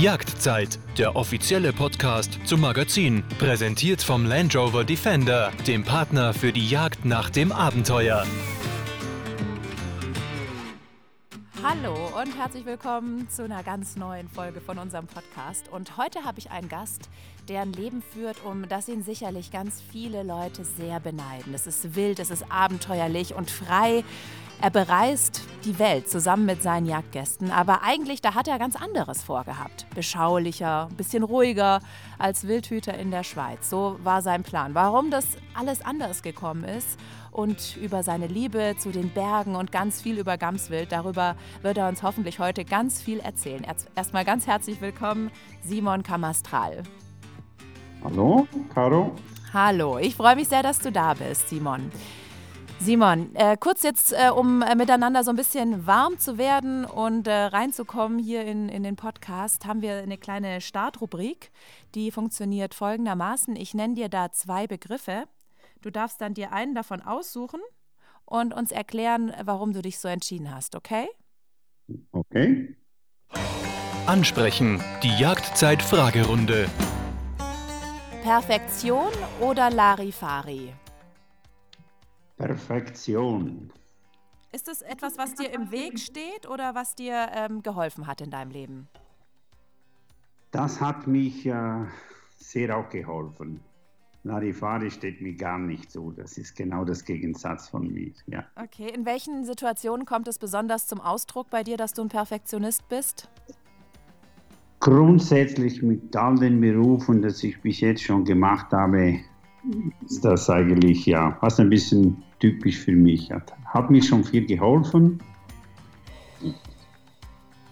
Jagdzeit, der offizielle Podcast zum Magazin, präsentiert vom Land Rover Defender, dem Partner für die Jagd nach dem Abenteuer. Hallo und herzlich willkommen zu einer ganz neuen Folge von unserem Podcast. Und heute habe ich einen Gast, der ein Leben führt, um das ihn sicherlich ganz viele Leute sehr beneiden. Es ist wild, es ist abenteuerlich und frei. Er bereist die Welt zusammen mit seinen Jagdgästen, aber eigentlich da hat er ganz anderes vorgehabt. Beschaulicher, ein bisschen ruhiger als Wildhüter in der Schweiz. So war sein Plan. Warum das alles anders gekommen ist und über seine Liebe zu den Bergen und ganz viel über Gamswild, darüber wird er uns hoffentlich heute ganz viel erzählen. Erstmal ganz herzlich willkommen, Simon Kamastral. Hallo, Caro. Hallo, ich freue mich sehr, dass du da bist, Simon. Simon, äh, kurz jetzt, äh, um äh, miteinander so ein bisschen warm zu werden und äh, reinzukommen hier in, in den Podcast, haben wir eine kleine Startrubrik, die funktioniert folgendermaßen. Ich nenne dir da zwei Begriffe. Du darfst dann dir einen davon aussuchen und uns erklären, warum du dich so entschieden hast, okay? Okay. Ansprechen, die Jagdzeit-Fragerunde. Perfektion oder Larifari? Perfektion. Ist es etwas, was dir im Weg steht oder was dir ähm, geholfen hat in deinem Leben? Das hat mich äh, sehr auch geholfen. Larifari steht mir gar nicht so. Das ist genau das Gegensatz von mir. Ja. Okay, in welchen Situationen kommt es besonders zum Ausdruck bei dir, dass du ein Perfektionist bist? Grundsätzlich mit all den Berufen, die ich bis jetzt schon gemacht habe, ist das eigentlich ja fast ein bisschen typisch für mich. Hat, hat mich schon viel geholfen.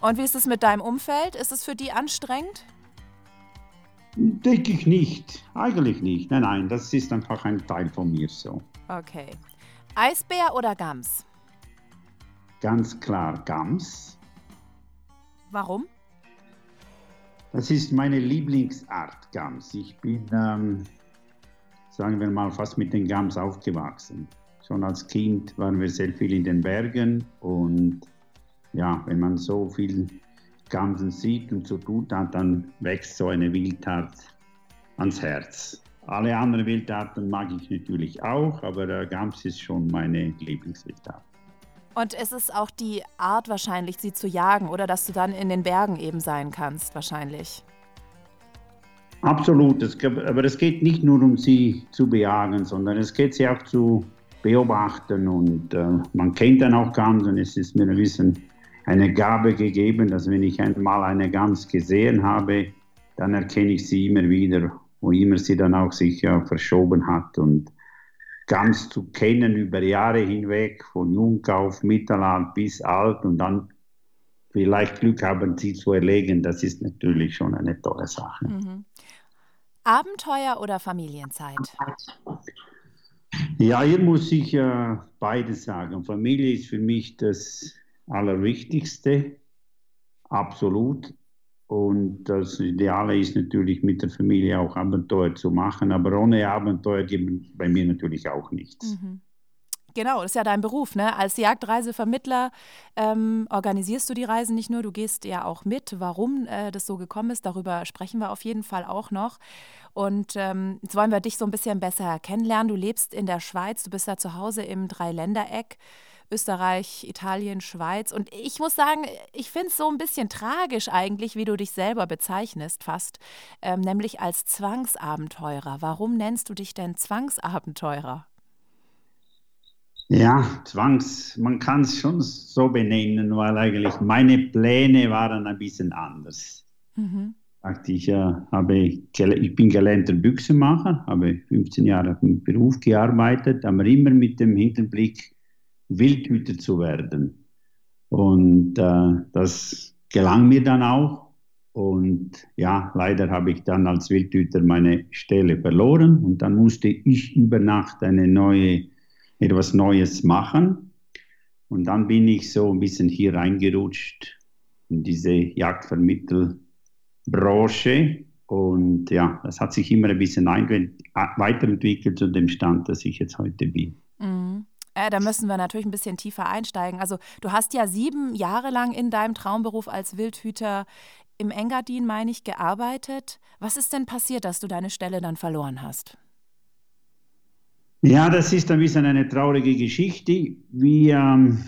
Und wie ist es mit deinem Umfeld? Ist es für die anstrengend? Denke ich nicht. Eigentlich nicht. Nein, nein, das ist einfach ein Teil von mir so. Okay. Eisbär oder Gams? Ganz klar Gams. Warum? Das ist meine Lieblingsart Gams. Ich bin ähm, sagen wir mal, fast mit den Gams aufgewachsen. Schon als Kind waren wir sehr viel in den Bergen und ja, wenn man so viel Gamsen sieht und so tut, dann wächst so eine Wildart ans Herz. Alle anderen Wildarten mag ich natürlich auch, aber der Gams ist schon meine Lieblingswildart. Und es ist auch die Art wahrscheinlich, sie zu jagen oder dass du dann in den Bergen eben sein kannst, wahrscheinlich. Absolut, es, aber es geht nicht nur um sie zu bejagen, sondern es geht sie auch zu beobachten und äh, man kennt dann auch ganz und es ist mir ein bisschen eine Gabe gegeben, dass wenn ich einmal eine Gans gesehen habe, dann erkenne ich sie immer wieder, wo immer sie dann auch sich äh, verschoben hat und ganz zu kennen über Jahre hinweg, von jung auf Mittelalter bis alt und dann vielleicht Glück haben, sie zu erlegen, das ist natürlich schon eine tolle Sache. Mhm. Abenteuer oder Familienzeit? Ja, hier muss ich äh, beides sagen. Familie ist für mich das Allerwichtigste, absolut. Und das Ideale ist natürlich mit der Familie auch Abenteuer zu machen, aber ohne Abenteuer gibt bei mir natürlich auch nichts. Mhm. Genau, das ist ja dein Beruf. Ne? Als Jagdreisevermittler ähm, organisierst du die Reisen nicht nur, du gehst ja auch mit. Warum äh, das so gekommen ist, darüber sprechen wir auf jeden Fall auch noch. Und ähm, jetzt wollen wir dich so ein bisschen besser kennenlernen. Du lebst in der Schweiz, du bist da zu Hause im Dreiländereck. Österreich, Italien, Schweiz. Und ich muss sagen, ich finde es so ein bisschen tragisch eigentlich, wie du dich selber bezeichnest fast, ähm, nämlich als Zwangsabenteurer. Warum nennst du dich denn Zwangsabenteurer? Ja, Zwangs, man kann es schon so benennen, weil eigentlich meine Pläne waren ein bisschen anders. Mhm. Ich, äh, habe, ich bin gelernter Büchsenmacher, habe 15 Jahre im Beruf gearbeitet, aber immer mit dem Hinterblick, Wildhüter zu werden. Und äh, das gelang mir dann auch. Und ja, leider habe ich dann als Wildhüter meine Stelle verloren und dann musste ich über Nacht eine neue etwas Neues machen. Und dann bin ich so ein bisschen hier reingerutscht in diese Jagdvermittelbranche. Und ja, das hat sich immer ein bisschen weiterentwickelt zu dem Stand, dass ich jetzt heute bin. Äh, da müssen wir natürlich ein bisschen tiefer einsteigen. Also du hast ja sieben Jahre lang in deinem Traumberuf als Wildhüter im Engadin, meine ich, gearbeitet. Was ist denn passiert, dass du deine Stelle dann verloren hast? Ja, das ist ein bisschen eine traurige Geschichte. Wie, ähm,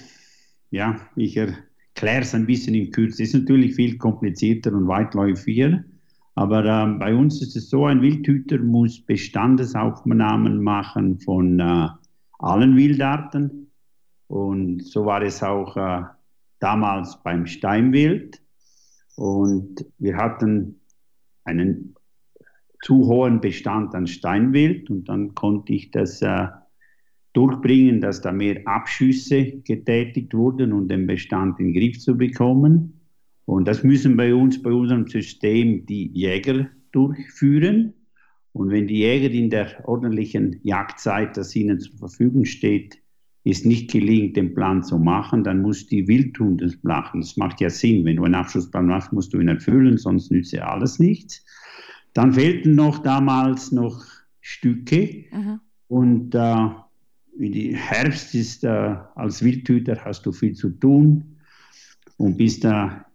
ja, ich erkläre es ein bisschen in Kürze. Es ist natürlich viel komplizierter und weitläufiger. Aber äh, bei uns ist es so, ein Wildhüter muss Bestandesaufnahmen machen von äh, allen Wildarten. Und so war es auch äh, damals beim Steinwild. Und wir hatten einen zu hohen Bestand an Steinwild und dann konnte ich das äh, durchbringen, dass da mehr Abschüsse getätigt wurden, um den Bestand in den Griff zu bekommen. Und das müssen bei uns, bei unserem System, die Jäger durchführen. Und wenn die Jäger in der ordentlichen Jagdzeit, das ihnen zur Verfügung steht, es nicht gelingt, den Plan zu machen, dann muss die Wildhund das machen. Das macht ja Sinn. Wenn du einen Abschlussplan machst, musst du ihn erfüllen, sonst nützt ja alles nichts. Dann fehlten noch damals noch Stücke. Mhm. Und äh, wie Herbst ist, äh, als Wildhüter hast du viel zu tun und bist da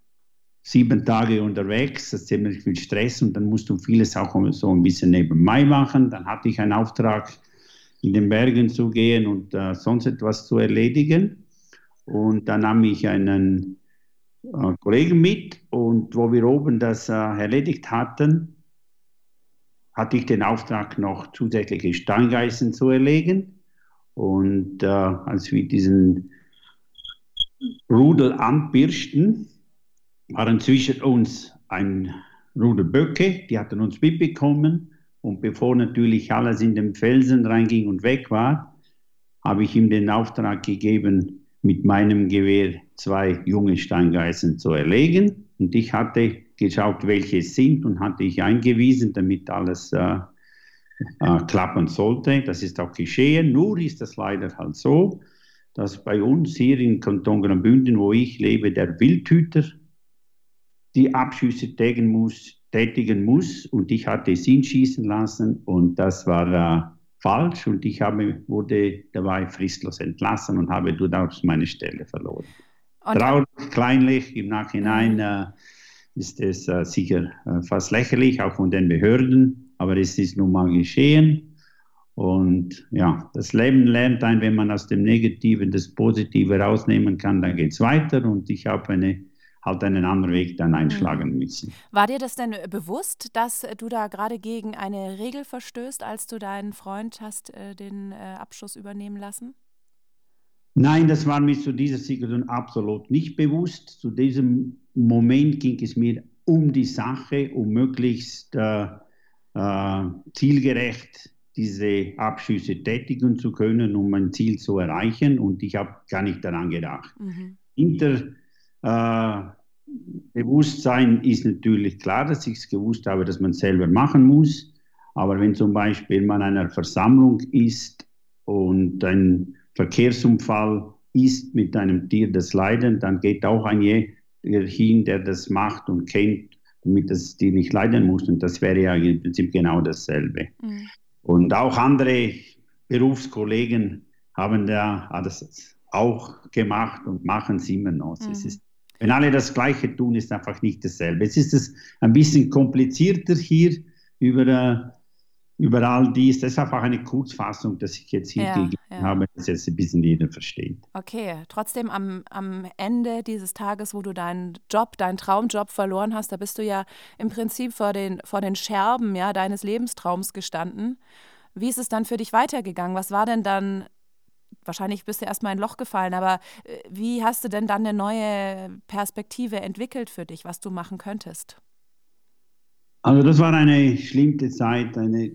sieben Tage unterwegs, das ist ziemlich viel Stress und dann musst du vieles auch so ein bisschen nebenbei machen. Dann hatte ich einen Auftrag, in den Bergen zu gehen und äh, sonst etwas zu erledigen. Und dann nahm ich einen äh, Kollegen mit und wo wir oben das äh, erledigt hatten, hatte ich den Auftrag, noch zusätzliche Steingeißen zu erlegen. Und äh, als wir diesen Rudel anpirschten, waren zwischen uns ein Rudel Böcke, die hatten uns mitbekommen. Und bevor natürlich alles in den Felsen reinging und weg war, habe ich ihm den Auftrag gegeben, mit meinem Gewehr zwei junge Steingeißen zu erlegen. Und ich hatte geschaut, welche es sind und hatte ich eingewiesen, damit alles äh, äh, klappen sollte. Das ist auch geschehen. Nur ist es leider halt so, dass bei uns hier in Kanton Graubünden, wo ich lebe, der Wildhüter die Abschüsse tätigen muss, tätigen muss und ich hatte es schießen lassen und das war äh, falsch und ich habe, wurde dabei fristlos entlassen und habe durchaus meine Stelle verloren. Und Traurig, kleinlich, im Nachhinein äh, ist es äh, sicher äh, fast lächerlich, auch von den Behörden, aber es ist nun mal geschehen. Und ja, das Leben lernt ein, wenn man aus dem Negativen das Positive rausnehmen kann, dann geht es weiter. Und ich habe eine halt einen anderen Weg dann einschlagen mhm. müssen. War dir das denn bewusst, dass du da gerade gegen eine Regel verstößt, als du deinen Freund hast äh, den äh, Abschuss übernehmen lassen? Nein, das war mir zu dieser Situation absolut nicht bewusst. Zu diesem Moment ging es mir um die Sache, um möglichst äh, äh, zielgerecht diese Abschüsse tätigen zu können, um mein Ziel zu erreichen. Und ich habe gar nicht daran gedacht. Mhm. Hinter äh, ist natürlich klar, dass ich es gewusst habe, dass man es selber machen muss. Aber wenn zum Beispiel man einer Versammlung ist und ein Verkehrsunfall ist mit einem Tier das Leiden, dann geht auch ein Jäger hin, der das macht und kennt, damit das Tier nicht leiden muss. Und das wäre ja im Prinzip genau dasselbe. Mhm. Und auch andere Berufskollegen haben da das auch gemacht und machen es immer noch. Mhm. Es ist wenn alle das Gleiche tun, ist einfach nicht dasselbe. Jetzt ist es ein bisschen komplizierter hier über, äh, über all dies. Das ist einfach eine Kurzfassung, dass ich jetzt hier ja, ja. habe, dass jetzt ein bisschen jeder versteht. Okay, trotzdem am, am Ende dieses Tages, wo du deinen Job, deinen Traumjob verloren hast, da bist du ja im Prinzip vor den, vor den Scherben ja, deines Lebenstraums gestanden. Wie ist es dann für dich weitergegangen? Was war denn dann wahrscheinlich bist du erstmal in ein Loch gefallen, aber äh, wie hast du denn dann eine neue Perspektive entwickelt für dich, was du machen könntest? Also das war eine schlimmste Zeit, eine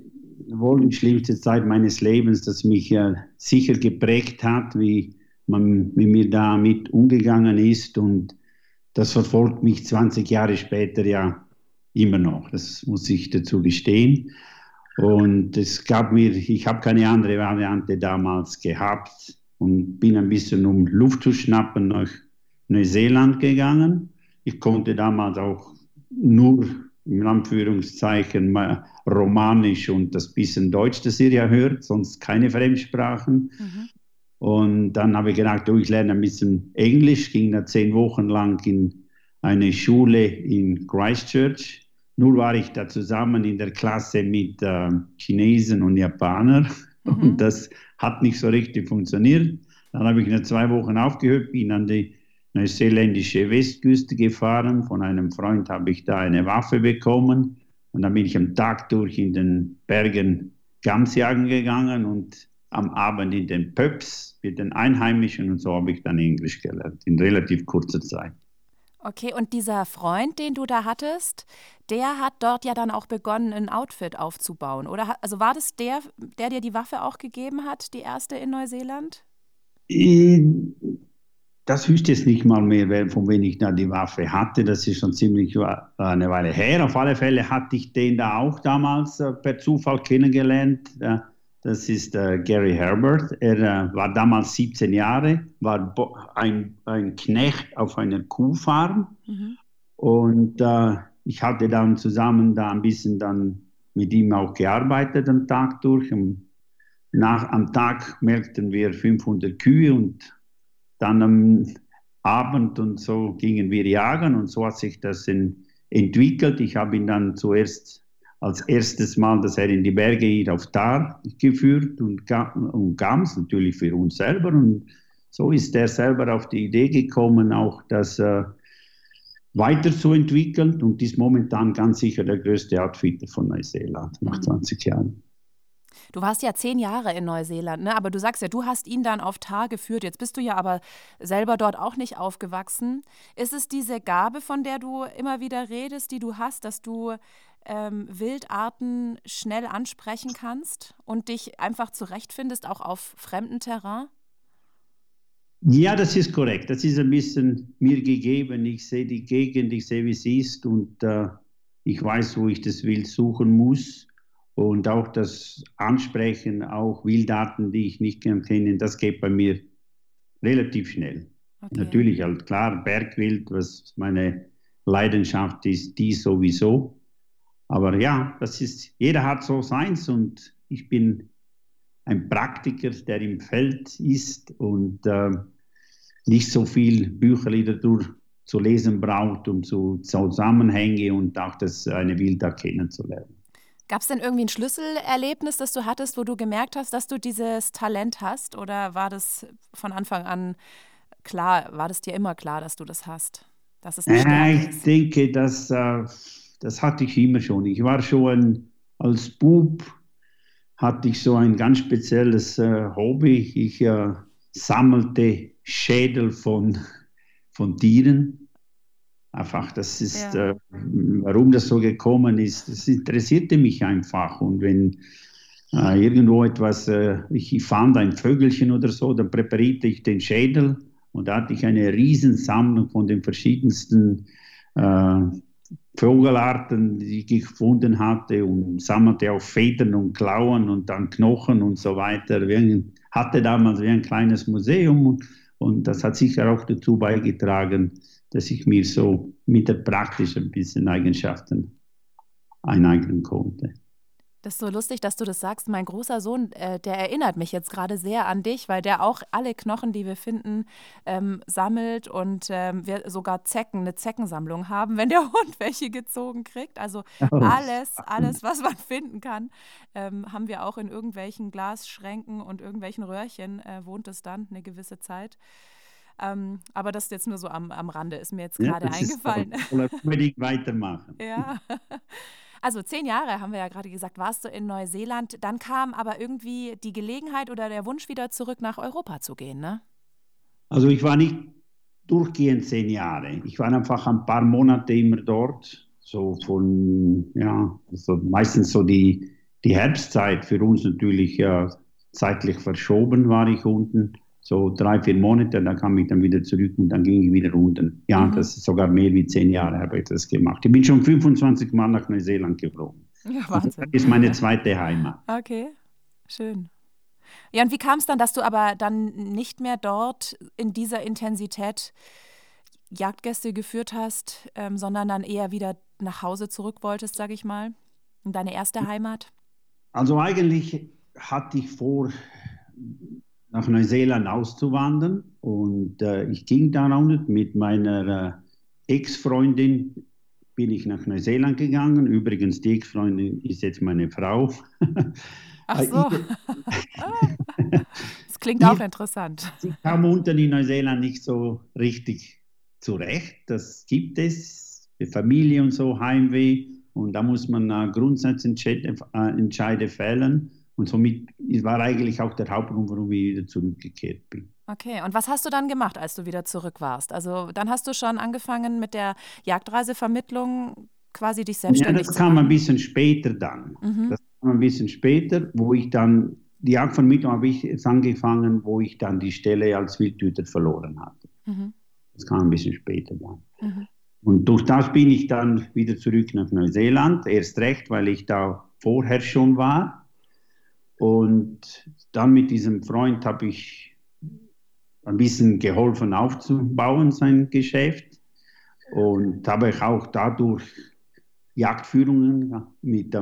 wohl die schlimmste Zeit meines Lebens, das mich ja sicher geprägt hat, wie man mit mir damit umgegangen ist und das verfolgt mich 20 Jahre später ja immer noch. Das muss ich dazu gestehen. Und es gab mir, ich habe keine andere Variante damals gehabt und bin ein bisschen um Luft zu schnappen nach Neuseeland gegangen. Ich konnte damals auch nur in Anführungszeichen Romanisch und das bisschen Deutsch, das ihr ja hört, sonst keine Fremdsprachen. Mhm. Und dann habe ich gedacht, oh, ich lerne ein bisschen Englisch, ging da zehn Wochen lang in eine Schule in Christchurch. Nur war ich da zusammen in der Klasse mit äh, Chinesen und Japanern mhm. und das hat nicht so richtig funktioniert. Dann habe ich nach zwei Wochen aufgehört, bin an die neuseeländische Westküste gefahren. Von einem Freund habe ich da eine Waffe bekommen und dann bin ich am Tag durch in den Bergen Gamsjagen gegangen und am Abend in den Pubs mit den Einheimischen und so habe ich dann Englisch gelernt, in relativ kurzer Zeit. Okay, und dieser Freund, den du da hattest, der hat dort ja dann auch begonnen, ein Outfit aufzubauen, oder? Also war das der, der dir die Waffe auch gegeben hat, die erste in Neuseeland? Das wüsste jetzt nicht mal mehr, von wem ich da die Waffe hatte. Das ist schon ziemlich eine Weile her. Auf alle Fälle hatte ich den da auch damals äh, per Zufall kennengelernt. Das ist äh, Gary Herbert. Er äh, war damals 17 Jahre, war ein, ein Knecht auf einer Kuhfarm. Mhm. Und äh, ich hatte dann zusammen da ein bisschen dann mit ihm auch gearbeitet am Tag durch. Nach, am Tag melkten wir 500 Kühe und dann am Abend und so gingen wir jagen und so hat sich das in, entwickelt. Ich habe ihn dann zuerst als erstes Mal, dass er in die Berge hier auf Tar geführt und, und Gams natürlich für uns selber. Und so ist er selber auf die Idee gekommen, auch das äh, weiterzuentwickeln und ist momentan ganz sicher der größte Outfitter von Neuseeland nach 20 mhm. Jahren. Du warst ja zehn Jahre in Neuseeland, ne? aber du sagst ja, du hast ihn dann auf Tar geführt. Jetzt bist du ja aber selber dort auch nicht aufgewachsen. Ist es diese Gabe, von der du immer wieder redest, die du hast, dass du ähm, Wildarten schnell ansprechen kannst und dich einfach zurechtfindest, auch auf fremdem Terrain? Ja, das ist korrekt. Das ist ein bisschen mir gegeben. Ich sehe die Gegend, ich sehe, wie sie ist und äh, ich weiß, wo ich das Wild suchen muss. Und auch das Ansprechen, auch Wildarten, die ich nicht kenne, das geht bei mir relativ schnell. Okay. Natürlich halt klar, Bergwild, was meine Leidenschaft ist, die sowieso. Aber ja, das ist, jeder hat so seins und ich bin ein Praktiker, der im Feld ist und äh, nicht so viel Bücherliteratur zu lesen braucht, um so Zusammenhänge und auch das eine Wildart kennenzulernen. Gab es denn irgendwie ein Schlüsselerlebnis, das du hattest, wo du gemerkt hast, dass du dieses Talent hast? Oder war das von Anfang an klar, war das dir immer klar, dass du das hast? Dass es ja, ich denke, dass äh, das hatte ich immer schon. Ich war schon als Bub, hatte ich so ein ganz spezielles äh, Hobby. Ich äh, sammelte Schädel von, von Tieren. Einfach, das ist, ja. äh, warum das so gekommen ist, das interessierte mich einfach. Und wenn äh, irgendwo etwas, äh, ich fand ein Vögelchen oder so, dann präparierte ich den Schädel und da hatte ich eine Riesensammlung von den verschiedensten äh, Vogelarten, die ich gefunden hatte und sammelte auch Federn und Klauen und dann Knochen und so weiter. Wir hatte damals wie ein kleines Museum und, und das hat sicher auch dazu beigetragen, dass ich mir so mit der praktischen bisschen Eigenschaften eineignen konnte. Das ist so lustig, dass du das sagst. Mein großer Sohn, äh, der erinnert mich jetzt gerade sehr an dich, weil der auch alle Knochen, die wir finden, ähm, sammelt und ähm, wir sogar Zecken, eine Zeckensammlung haben, wenn der Hund welche gezogen kriegt. Also oh. alles, alles, was man finden kann, ähm, haben wir auch in irgendwelchen Glasschränken und irgendwelchen Röhrchen, äh, wohnt es dann eine gewisse Zeit. Ähm, aber das ist jetzt nur so am, am Rande, ist mir jetzt gerade ja, eingefallen. Unbedingt weitermachen. ja. Also zehn Jahre haben wir ja gerade gesagt, warst du in Neuseeland. Dann kam aber irgendwie die Gelegenheit oder der Wunsch, wieder zurück nach Europa zu gehen, ne? Also ich war nicht durchgehend zehn Jahre. Ich war einfach ein paar Monate immer dort. So von, ja, also meistens so die, die Herbstzeit für uns natürlich ja, zeitlich verschoben war ich unten so drei, vier Monate, dann kam ich dann wieder zurück und dann ging ich wieder unten. Ja, mhm. das ist sogar mehr wie zehn Jahre habe ich das gemacht. Ich bin schon 25 Mal nach Neuseeland geflogen. Ja, Wahnsinn. Das ist meine zweite Heimat. Okay, schön. Ja, und wie kam es dann, dass du aber dann nicht mehr dort in dieser Intensität Jagdgäste geführt hast, ähm, sondern dann eher wieder nach Hause zurück wolltest, sage ich mal, in deine erste Heimat? Also eigentlich hatte ich vor, nach Neuseeland auszuwandern. Und äh, ich ging dann auch nicht mit meiner äh, Ex-Freundin bin ich nach Neuseeland gegangen. Übrigens, die Ex-Freundin ist jetzt meine Frau. Ach so. das klingt auch interessant. Sie kam unten in Neuseeland nicht so richtig zurecht. Das gibt es. Die Familie und so, Heimweh. Und da muss man äh, Grundsatzentscheide fällen. Und somit war eigentlich auch der Hauptgrund, warum ich wieder zurückgekehrt bin. Okay, und was hast du dann gemacht, als du wieder zurück warst? Also dann hast du schon angefangen mit der Jagdreisevermittlung quasi dich selbstständig ja, das kam ein bisschen später dann. Mhm. Das kam ein bisschen später, wo ich dann, die Jagdvermittlung habe ich jetzt angefangen, wo ich dann die Stelle als Wildhüter verloren hatte. Mhm. Das kam ein bisschen später dann. Mhm. Und durch das bin ich dann wieder zurück nach Neuseeland, erst recht, weil ich da vorher schon war. Und dann mit diesem Freund habe ich ein bisschen geholfen aufzubauen, sein Geschäft. Und habe ich auch dadurch Jagdführungen mit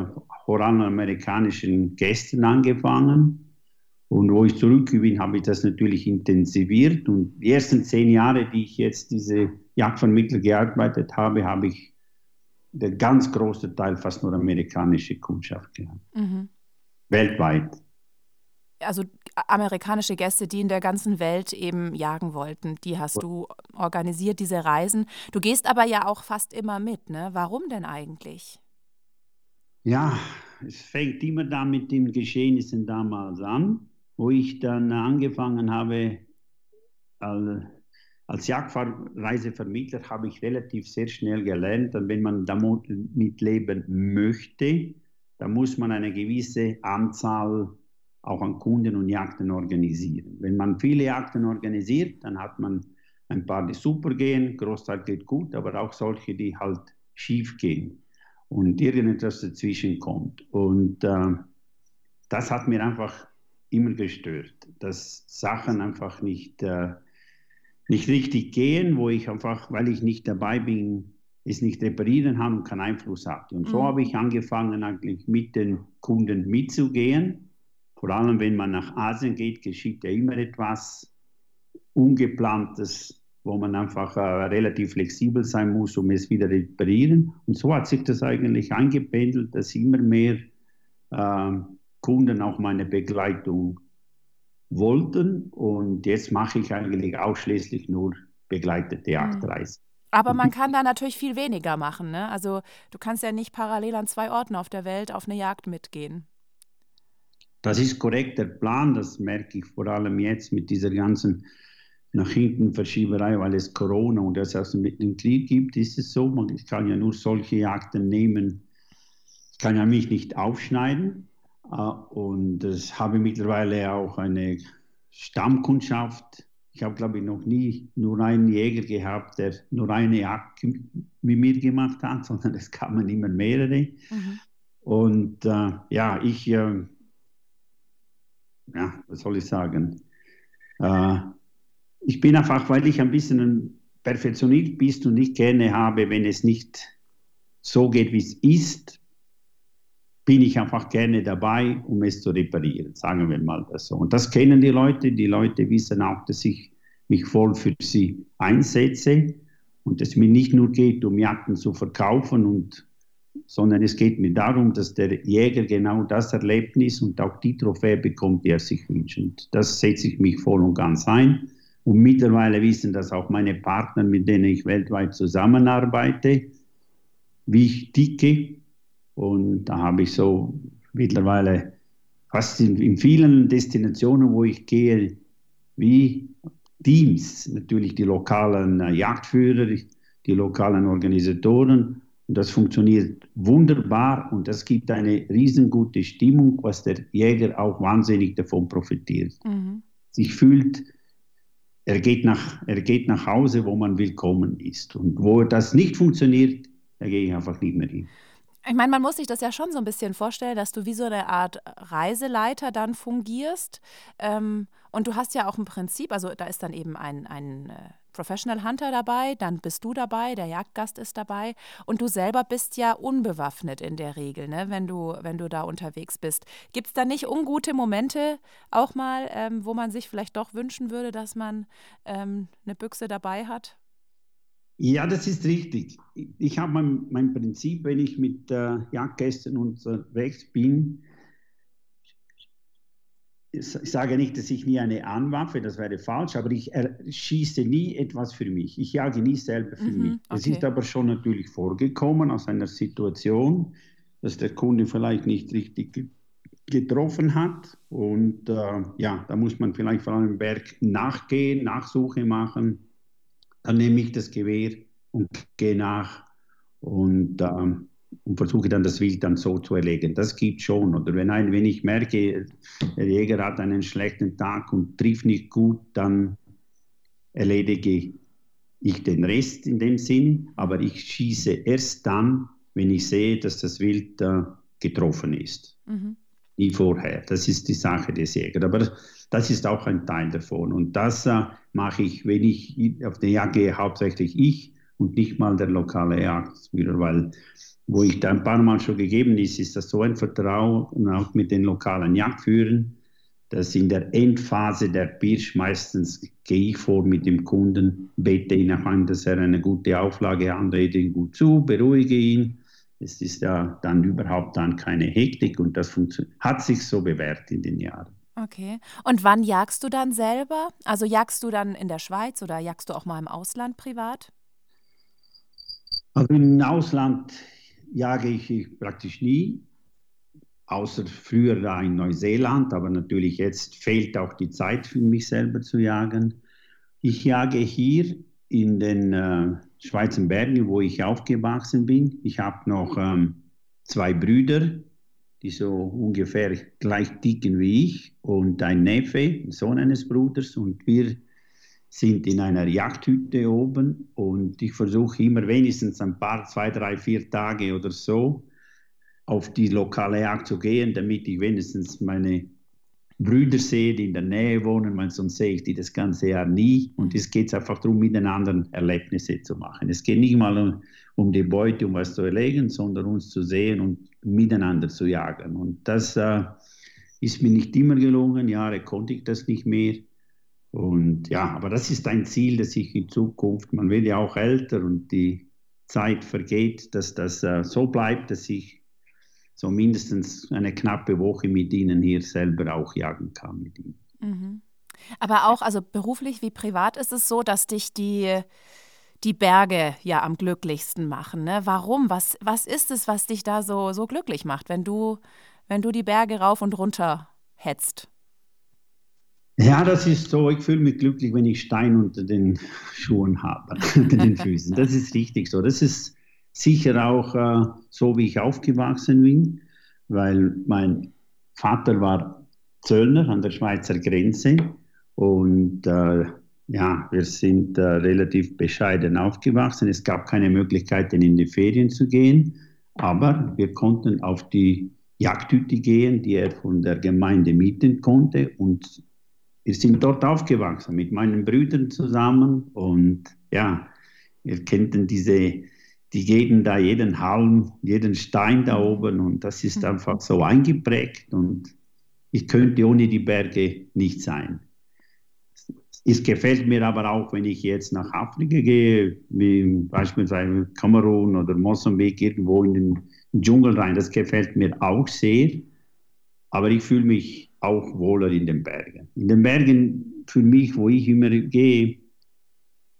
horanamerikanischen Gästen angefangen. Und wo ich zurück bin, habe ich das natürlich intensiviert. Und die ersten zehn Jahre, die ich jetzt diese Jagdvermittler gearbeitet habe, habe ich der ganz große Teil fast nur amerikanische Kundschaft gehabt. Mhm. Weltweit also amerikanische Gäste, die in der ganzen Welt eben jagen wollten, die hast du organisiert, diese Reisen. Du gehst aber ja auch fast immer mit, ne? Warum denn eigentlich? Ja, es fängt immer da mit den Geschehnissen damals an, wo ich dann angefangen habe, als Jagdreisevermittler habe ich relativ sehr schnell gelernt, wenn man damit leben möchte, dann muss man eine gewisse Anzahl auch an Kunden und Jagden organisieren. Wenn man viele Jagden organisiert, dann hat man ein paar, die super gehen, Großteil geht gut, aber auch solche, die halt schief gehen und irgendetwas dazwischen kommt. Und äh, das hat mir einfach immer gestört, dass Sachen einfach nicht, äh, nicht richtig gehen, wo ich einfach, weil ich nicht dabei bin, es nicht reparieren kann und keinen Einfluss hatte. Und so mhm. habe ich angefangen, eigentlich mit den Kunden mitzugehen vor allem, wenn man nach Asien geht, geschieht ja immer etwas Ungeplantes, wo man einfach äh, relativ flexibel sein muss, um es wieder reparieren. Und so hat sich das eigentlich eingependelt, dass immer mehr äh, Kunden auch meine Begleitung wollten. Und jetzt mache ich eigentlich ausschließlich nur begleitete mhm. Aber man kann da natürlich viel weniger machen. Ne? Also du kannst ja nicht parallel an zwei Orten auf der Welt auf eine Jagd mitgehen. Das ist korrekt der Plan, das merke ich vor allem jetzt mit dieser ganzen nach hinten Verschieberei, weil es Corona und es also mit dem Krieg gibt, ist es so, man, ich kann ja nur solche Jagden nehmen, ich kann ja mich nicht aufschneiden äh, und es habe mittlerweile auch eine Stammkundschaft. Ich habe, glaube ich, noch nie nur einen Jäger gehabt, der nur eine Jagd mit mir gemacht hat, sondern es kamen immer mehrere. Mhm. Und äh, ja, ich äh, ja, was soll ich sagen? Äh, ich bin einfach, weil ich ein bisschen ein Perfektionist bin und ich gerne habe, wenn es nicht so geht, wie es ist, bin ich einfach gerne dabei, um es zu reparieren, sagen wir mal das so. Und das kennen die Leute. Die Leute wissen auch, dass ich mich voll für sie einsetze und es mir nicht nur geht, um Jagden zu verkaufen und sondern es geht mir darum, dass der Jäger genau das Erlebnis und auch die Trophäe bekommt, die er sich wünscht. Und das setze ich mich voll und ganz ein. Und mittlerweile wissen das auch meine Partner, mit denen ich weltweit zusammenarbeite, wie ich ticke. Und da habe ich so mittlerweile fast in, in vielen Destinationen, wo ich gehe, wie Teams, natürlich die lokalen äh, Jagdführer, die lokalen Organisatoren und das funktioniert wunderbar und das gibt eine riesengute Stimmung, was der Jäger auch wahnsinnig davon profitiert. Mhm. Sich fühlt, er geht, nach, er geht nach Hause, wo man willkommen ist. Und wo das nicht funktioniert, da gehe ich einfach nicht mehr hin. Ich meine, man muss sich das ja schon so ein bisschen vorstellen, dass du wie so eine Art Reiseleiter dann fungierst. Ähm, und du hast ja auch ein Prinzip, also da ist dann eben ein, ein äh, Professional Hunter dabei, dann bist du dabei, der Jagdgast ist dabei und du selber bist ja unbewaffnet in der Regel, ne, wenn, du, wenn du da unterwegs bist. Gibt es da nicht ungute Momente auch mal, ähm, wo man sich vielleicht doch wünschen würde, dass man ähm, eine Büchse dabei hat? Ja, das ist richtig. Ich habe mein, mein Prinzip, wenn ich mit äh, Jagdgästen unterwegs bin, ich sage nicht, dass ich nie eine anwaffe, das wäre falsch, aber ich schieße nie etwas für mich. Ich jage nie selber für mhm, mich. Es okay. ist aber schon natürlich vorgekommen aus einer Situation, dass der Kunde vielleicht nicht richtig getroffen hat. Und äh, ja, da muss man vielleicht vor allem im Berg nachgehen, Nachsuche machen. Dann nehme ich das Gewehr und gehe nach und, äh, und versuche dann das Wild dann so zu erlegen. Das gibt schon. Oder wenn, ein, wenn ich merke, der Jäger hat einen schlechten Tag und trifft nicht gut, dann erledige ich den Rest in dem Sinn. Aber ich schieße erst dann, wenn ich sehe, dass das Wild äh, getroffen ist. Mhm nie vorher. Das ist die Sache des Jägers. Aber das ist auch ein Teil davon. Und das äh, mache ich, wenn ich auf die Jagd gehe, hauptsächlich ich und nicht mal der lokale Jagdführer, weil wo ich da ein paar Mal schon gegeben ist, ist das so ein Vertrauen auch mit den lokalen Jagdführern, dass in der Endphase der Birsch meistens gehe ich vor mit dem Kunden, bete ihn an, dass er eine gute Auflage anrede ihn gut zu, beruhige ihn es ist ja dann überhaupt dann keine Hektik und das hat sich so bewährt in den Jahren. Okay. Und wann jagst du dann selber? Also jagst du dann in der Schweiz oder jagst du auch mal im Ausland privat? Also im Ausland jage ich praktisch nie, außer früher da in Neuseeland, aber natürlich jetzt fehlt auch die Zeit für mich selber zu jagen. Ich jage hier in den äh, Schweizer Bergen, wo ich aufgewachsen bin. Ich habe noch ähm, zwei Brüder, die so ungefähr gleich dicken wie ich und ein Neffe, Sohn eines Bruders und wir sind in einer Jagdhütte oben und ich versuche immer wenigstens ein paar, zwei, drei, vier Tage oder so auf die lokale Jagd zu gehen, damit ich wenigstens meine Brüder sehe, die in der Nähe wohnen, weil sonst sehe ich die das ganze Jahr nie. Und es geht einfach darum, miteinander Erlebnisse zu machen. Es geht nicht mal um, um die Beute, um was zu erlegen, sondern uns zu sehen und miteinander zu jagen. Und das äh, ist mir nicht immer gelungen. Jahre konnte ich das nicht mehr. Und ja, aber das ist ein Ziel, dass ich in Zukunft, man wird ja auch älter und die Zeit vergeht, dass das äh, so bleibt, dass ich so mindestens eine knappe Woche mit ihnen hier selber auch jagen kann mit ihnen. Mhm. Aber auch, also beruflich wie privat ist es so, dass dich die, die Berge ja am glücklichsten machen. Ne? Warum? Was, was ist es, was dich da so, so glücklich macht, wenn du, wenn du die Berge rauf und runter hetzt? Ja, das ist so. Ich fühle mich glücklich, wenn ich Stein unter den Schuhen habe, unter den Füßen. Das ist richtig so. Das ist sicher auch äh, so, wie ich aufgewachsen bin, weil mein Vater war Zöllner an der Schweizer Grenze und äh, ja, wir sind äh, relativ bescheiden aufgewachsen. Es gab keine Möglichkeiten, in die Ferien zu gehen, aber wir konnten auf die Jagdhütte gehen, die er von der Gemeinde mieten konnte und wir sind dort aufgewachsen mit meinen Brüdern zusammen und ja, wir kennten diese die geben da jeden Halm, jeden Stein da oben und das ist mhm. einfach so eingeprägt und ich könnte ohne die Berge nicht sein. Es gefällt mir aber auch, wenn ich jetzt nach Afrika gehe, wie beispielsweise Kamerun oder Mosambik, irgendwo in den Dschungel rein. Das gefällt mir auch sehr, aber ich fühle mich auch wohler in den Bergen. In den Bergen, für mich, wo ich immer gehe,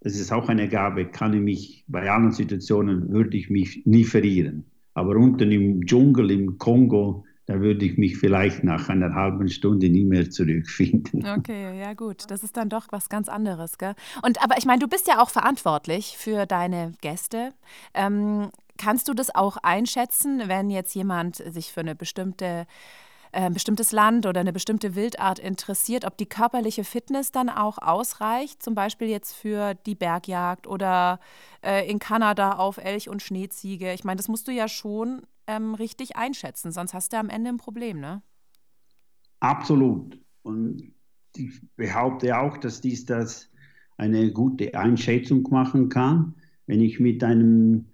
das ist auch eine Gabe, kann ich mich bei anderen Situationen, würde ich mich nie verlieren. Aber unten im Dschungel, im Kongo, da würde ich mich vielleicht nach einer halben Stunde nie mehr zurückfinden. Okay, ja gut, das ist dann doch was ganz anderes, gell? Und aber ich meine, du bist ja auch verantwortlich für deine Gäste. Ähm, kannst du das auch einschätzen, wenn jetzt jemand sich für eine bestimmte ein äh, bestimmtes Land oder eine bestimmte Wildart interessiert, ob die körperliche Fitness dann auch ausreicht, zum Beispiel jetzt für die Bergjagd oder äh, in Kanada auf Elch und Schneeziege. Ich meine, das musst du ja schon ähm, richtig einschätzen, sonst hast du am Ende ein Problem, ne? Absolut. Und ich behaupte auch, dass dies das eine gute Einschätzung machen kann. Wenn ich mit einem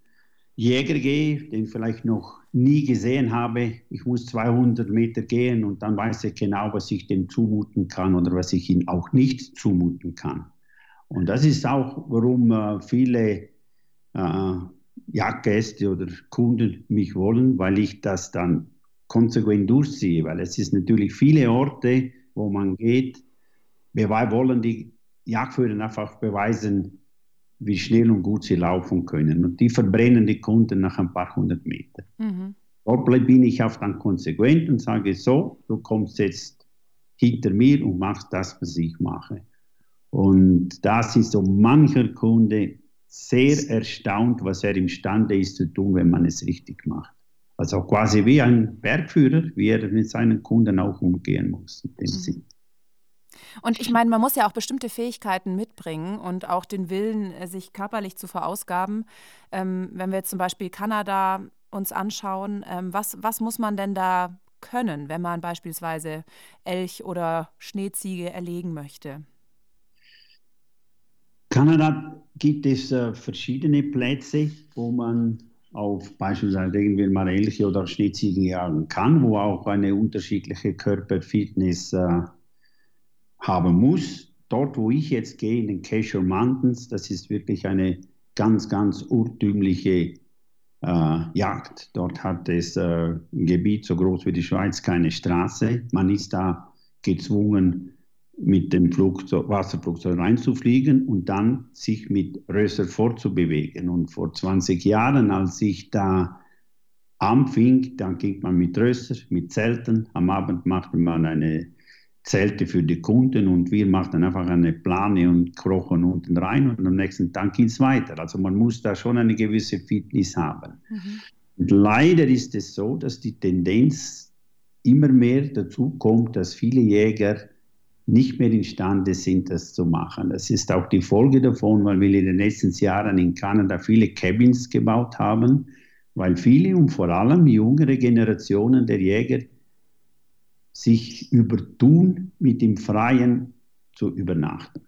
Jäger gehe, den vielleicht noch nie gesehen habe. Ich muss 200 Meter gehen und dann weiß ich genau, was ich dem zumuten kann oder was ich ihm auch nicht zumuten kann. Und das ist auch, warum äh, viele äh, Jagdgäste oder Kunden mich wollen, weil ich das dann konsequent durchziehe, weil es ist natürlich viele Orte, wo man geht, wir wollen die Jagdführer einfach beweisen, wie schnell und gut sie laufen können. Und die verbrennen die Kunden nach ein paar hundert Metern. Mhm. Dort bin ich auch dann konsequent und sage so, du kommst jetzt hinter mir und machst das, was ich mache. Und das ist so mancher Kunde sehr erstaunt, was er imstande ist zu tun, wenn man es richtig macht. Also quasi wie ein Bergführer, wie er mit seinen Kunden auch umgehen muss. In dem mhm. Sinn. Und ich meine, man muss ja auch bestimmte Fähigkeiten mitbringen und auch den Willen, äh, sich körperlich zu verausgaben. Ähm, wenn wir jetzt zum Beispiel Kanada uns anschauen, ähm, was, was muss man denn da können, wenn man beispielsweise Elch oder Schneeziege erlegen möchte? Kanada gibt es äh, verschiedene Plätze, wo man auf beispielsweise irgendwie mal Elche oder Schneeziegen jagen kann, wo auch eine unterschiedliche Körperfitness äh, haben muss. Dort, wo ich jetzt gehe, in den Cashew Mountains, das ist wirklich eine ganz, ganz urtümliche äh, Jagd. Dort hat es äh, ein Gebiet so groß wie die Schweiz keine Straße. Man ist da gezwungen, mit dem Flugzeug, Wasserflugzeug reinzufliegen und dann sich mit Rösser fortzubewegen. Und vor 20 Jahren, als ich da anfing, dann ging man mit Rösser, mit Zelten. Am Abend machte man eine Zelte für die Kunden und wir machten einfach eine Plane und krochen unten rein und am nächsten Tag ging es weiter. Also man muss da schon eine gewisse Fitness haben. Mhm. Und leider ist es so, dass die Tendenz immer mehr dazu kommt, dass viele Jäger nicht mehr imstande sind, das zu machen. Das ist auch die Folge davon, weil wir in den letzten Jahren in Kanada viele Cabins gebaut haben, weil viele und vor allem jüngere Generationen der Jäger sich übertun, mit dem Freien zu übernachten.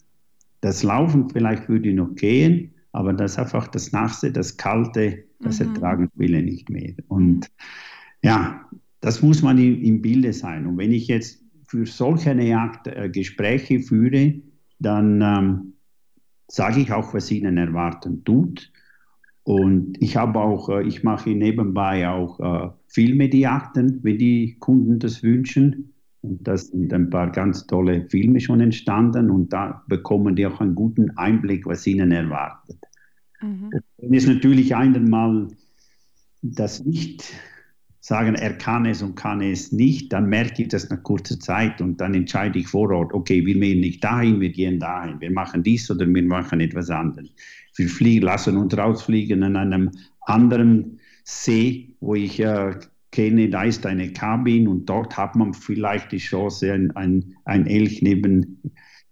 Das Laufen vielleicht würde noch gehen, aber das einfach das Nasse, das Kalte, das mhm. ertragen viele nicht mehr. Und ja, das muss man im, im Bilde sein. Und wenn ich jetzt für solch eine Jagd äh, Gespräche führe, dann ähm, sage ich auch, was ihnen erwarten tut. Und ich habe auch, äh, ich mache nebenbei auch äh, Filme, die Jagden, wenn die Kunden das wünschen. Und da sind ein paar ganz tolle Filme schon entstanden und da bekommen die auch einen guten Einblick, was ihnen erwartet. Mhm. Wenn es natürlich einmal das nicht sagen, er kann es und kann es nicht, dann merke ich das nach kurzer Zeit und dann entscheide ich vor Ort, okay, wir gehen nicht dahin, wir gehen dahin, wir machen dies oder wir machen etwas anderes. Wir fliegen, lassen uns rausfliegen an einem anderen See, wo ich äh, kenne, da ist eine Kabine und dort hat man vielleicht die Chance, ein, ein, ein Elch neben,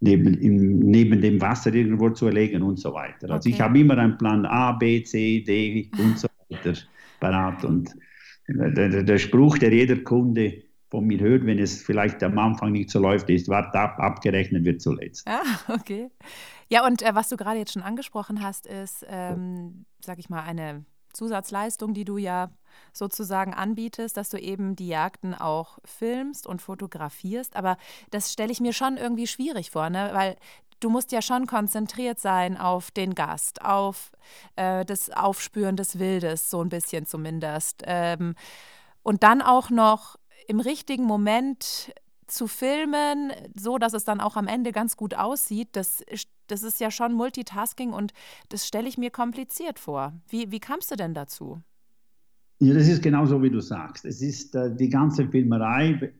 neben, im, neben dem Wasser irgendwo zu erlegen und so weiter. Also okay. ich habe immer einen Plan A, B, C, D und so weiter parat und der, der, Spruch, der jeder Kunde von mir hört, wenn es vielleicht am Anfang nicht so läuft, ist, wart ab, abgerechnet wird zuletzt. Ah, okay. Ja, und äh, was du gerade jetzt schon angesprochen hast, ist, ähm, sag ich mal, eine Zusatzleistung, die du ja sozusagen anbietest, dass du eben die Jagden auch filmst und fotografierst. Aber das stelle ich mir schon irgendwie schwierig vor, ne? weil du musst ja schon konzentriert sein auf den Gast, auf äh, das Aufspüren des Wildes, so ein bisschen zumindest. Ähm, und dann auch noch im richtigen Moment zu filmen, so dass es dann auch am Ende ganz gut aussieht, das, das ist ja schon Multitasking und das stelle ich mir kompliziert vor. Wie, wie kamst du denn dazu? Ja, das ist genauso, wie du sagst. Es ist äh, die ganze Filmerei,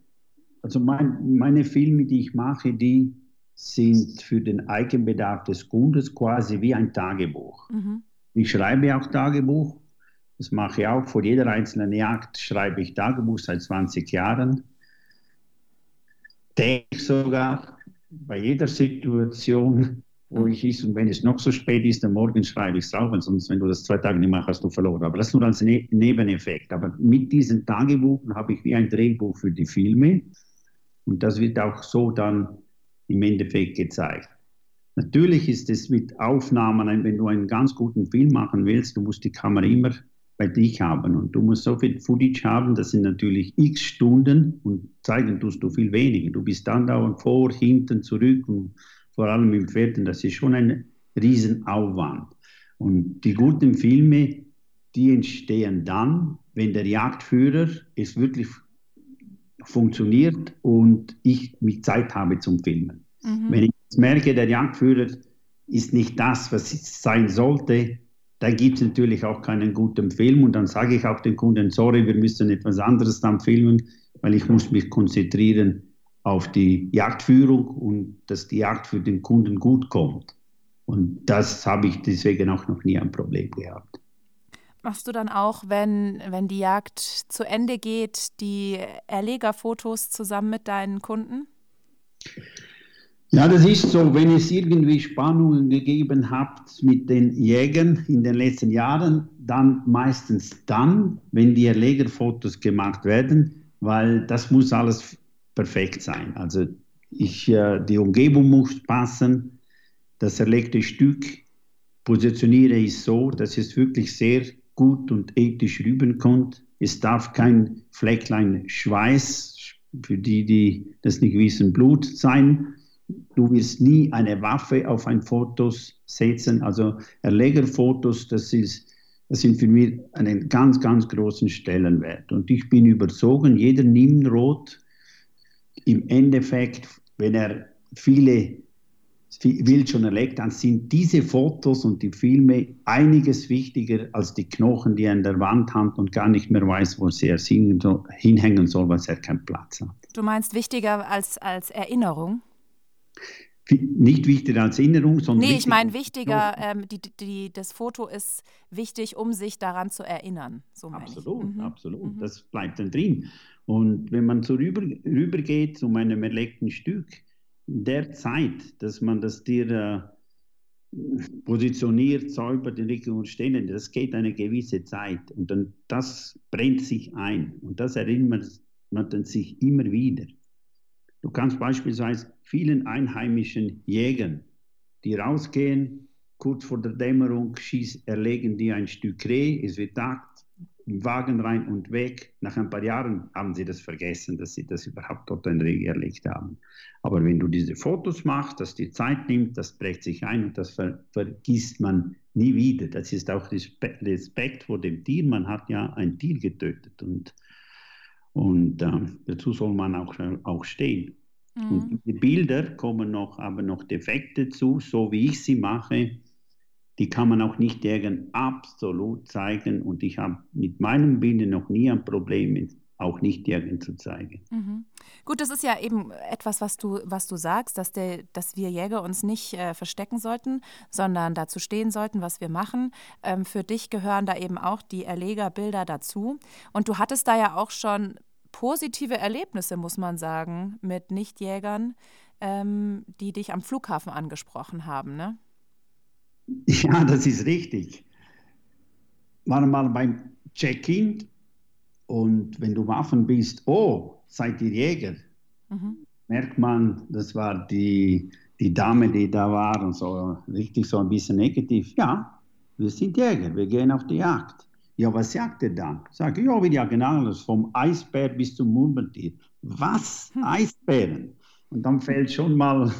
also mein, meine Filme, die ich mache, die sind für den Eigenbedarf des Kundes quasi wie ein Tagebuch. Mhm. Ich schreibe auch Tagebuch. Das mache ich auch. Vor jeder einzelnen Jagd schreibe ich Tagebuch seit 20 Jahren. Denke sogar bei jeder Situation, wo ich ist und wenn es noch so spät ist, dann morgen schreibe ich es drauf, sonst, wenn du das zwei Tage nicht machst, hast du verloren. Aber das ist nur als ne Nebeneffekt. Aber mit diesen Tagebuchen habe ich wie ein Drehbuch für die Filme. Und das wird auch so dann im Endeffekt gezeigt. Natürlich ist es mit Aufnahmen, wenn du einen ganz guten Film machen willst, du musst die Kamera immer bei dich haben und du musst so viel Footage haben, das sind natürlich x Stunden und zeigen tust du viel weniger. Du bist dann dauernd vor, hinten, zurück und vor allem im Vierten, das ist schon ein Riesenaufwand. Und die guten Filme, die entstehen dann, wenn der Jagdführer es wirklich funktioniert und ich mit Zeit habe zum Filmen. Mhm. Wenn ich merke, der Jagdführer ist nicht das, was es sein sollte, dann gibt es natürlich auch keinen guten Film und dann sage ich auch den Kunden, sorry, wir müssen etwas anderes dann filmen, weil ich muss mich konzentrieren auf die Jagdführung und dass die Jagd für den Kunden gut kommt. Und das habe ich deswegen auch noch nie ein Problem gehabt. Machst du dann auch, wenn, wenn die Jagd zu Ende geht, die Erlegerfotos zusammen mit deinen Kunden? Ja, das ist so, wenn es irgendwie Spannungen gegeben hat mit den Jägern in den letzten Jahren, dann meistens dann, wenn die Erlegerfotos gemacht werden, weil das muss alles perfekt sein. Also ich, äh, die Umgebung muss passen, das erlegte Stück positioniere ich so, dass es wirklich sehr gut und ethisch rüberkommt. Es darf kein Flecklein Schweiß, für die, die das nicht wissen, Blut sein. Du wirst nie eine Waffe auf ein Foto setzen. Also Erlegerfotos, das, ist, das sind für mich einen ganz, ganz großen Stellenwert. Und ich bin überzogen, jeder Nimrod im Endeffekt, wenn er viele Wild schon erlegt, dann sind diese Fotos und die Filme einiges wichtiger als die Knochen, die er an der Wand hat und gar nicht mehr weiß, wo sie hinhängen soll, weil er keinen Platz hat. Du meinst wichtiger als, als Erinnerung? Nicht wichtiger als Erinnerung, sondern. Nee, ich meine wichtiger, ähm, die, die, das Foto ist wichtig, um sich daran zu erinnern. So absolut, mhm. absolut. Mhm. Das bleibt dann drin. Und wenn man so rüber, rübergeht zu meinem erlegten Stück, der Zeit, dass man das Tier äh, positioniert, säubert, in Richtung stehen, das geht eine gewisse Zeit und dann das brennt sich ein und das erinnert man dann sich immer wieder. Du kannst beispielsweise vielen einheimischen Jägern, die rausgehen, kurz vor der Dämmerung schieß, erlegen die ein Stück Reh, es wird Tag, im Wagen rein und weg. Nach ein paar Jahren haben sie das vergessen, dass sie das überhaupt dort ein Reh erlegt haben. Aber wenn du diese Fotos machst, dass die Zeit nimmt, das prägt sich ein und das ver vergisst man nie wieder. Das ist auch Respekt vor dem Tier. Man hat ja ein Tier getötet und, und äh, dazu soll man auch, auch stehen. Mhm. Und die Bilder kommen noch, aber noch Defekte zu, so wie ich sie mache die kann man auch nicht irgend absolut zeigen. Und ich habe mit meinem Bild noch nie ein Problem, auch nicht irgend zu zeigen. Mhm. Gut, das ist ja eben etwas, was du, was du sagst, dass, der, dass wir Jäger uns nicht äh, verstecken sollten, sondern dazu stehen sollten, was wir machen. Ähm, für dich gehören da eben auch die Erlegerbilder dazu. Und du hattest da ja auch schon positive Erlebnisse, muss man sagen, mit Nichtjägern, ähm, die dich am Flughafen angesprochen haben, ne? Ja, das ist richtig. War mal beim Check-in und wenn du Waffen bist, oh, seid ihr Jäger? Mhm. Merkt man, das war die, die Dame, die da war und so richtig so ein bisschen negativ. Ja, wir sind Jäger, wir gehen auf die Jagd. Ja, was sagt ihr dann? Sag ich, ja, wir jagen alles, vom Eisbär bis zum Murmeltier. Was? Hm. Eisbären? Und dann fällt schon mal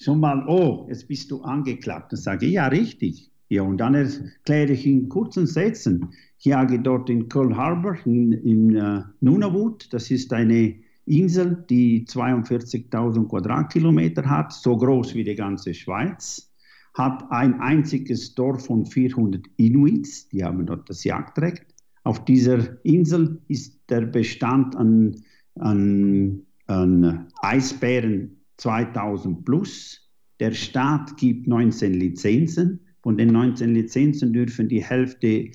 schon mal, oh, jetzt bist du angeklappt. Dann sage ich, ja, richtig. Ja, und dann erkläre ich in kurzen Sätzen. Ich jage dort in Pearl Harbor, in, in uh, Nunavut. Das ist eine Insel, die 42.000 Quadratkilometer hat, so groß wie die ganze Schweiz. Hat ein einziges Dorf von 400 Inuits, die haben dort das Jagdrecht. Auf dieser Insel ist der Bestand an, an, an Eisbären 2000 plus. Der Staat gibt 19 Lizenzen. Von den 19 Lizenzen dürfen die Hälfte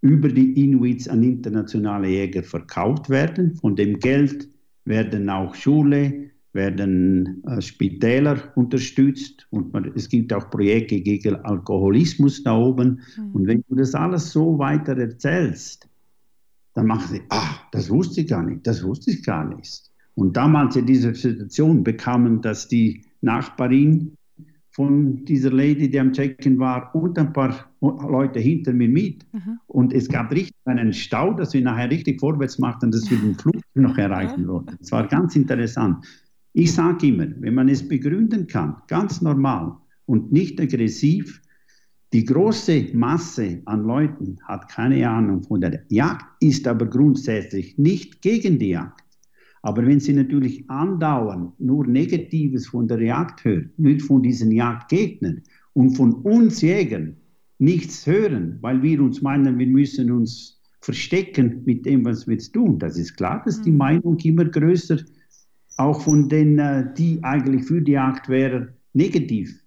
über die Inuits an internationale Jäger verkauft werden. Von dem Geld werden auch Schule, werden äh, Spitäler unterstützt und man, es gibt auch Projekte gegen Alkoholismus da oben. Mhm. Und wenn du das alles so weiter erzählst, dann machen sie, ach, das wusste ich gar nicht, das wusste ich gar nicht. Und damals in dieser Situation bekamen das die Nachbarin von dieser Lady, die am Check-in war, und ein paar Leute hinter mir mit. Mhm. Und es gab richtig einen Stau, dass wir nachher richtig vorwärts machten, dass wir den Flug noch erreichen wollten. Es war ganz interessant. Ich sage immer, wenn man es begründen kann, ganz normal und nicht aggressiv, Die große Masse an Leuten hat keine Ahnung von der Jagd, ist aber grundsätzlich nicht gegen die Jagd. Aber wenn sie natürlich andauernd nur Negatives von der Jagd hören, nicht von diesen Jagdgegnern und von uns Jägern nichts hören, weil wir uns meinen, wir müssen uns verstecken mit dem, was wir jetzt tun, das ist klar, dass die mhm. Meinung immer größer, auch von denen, äh, die eigentlich für die Jagd wären, negativ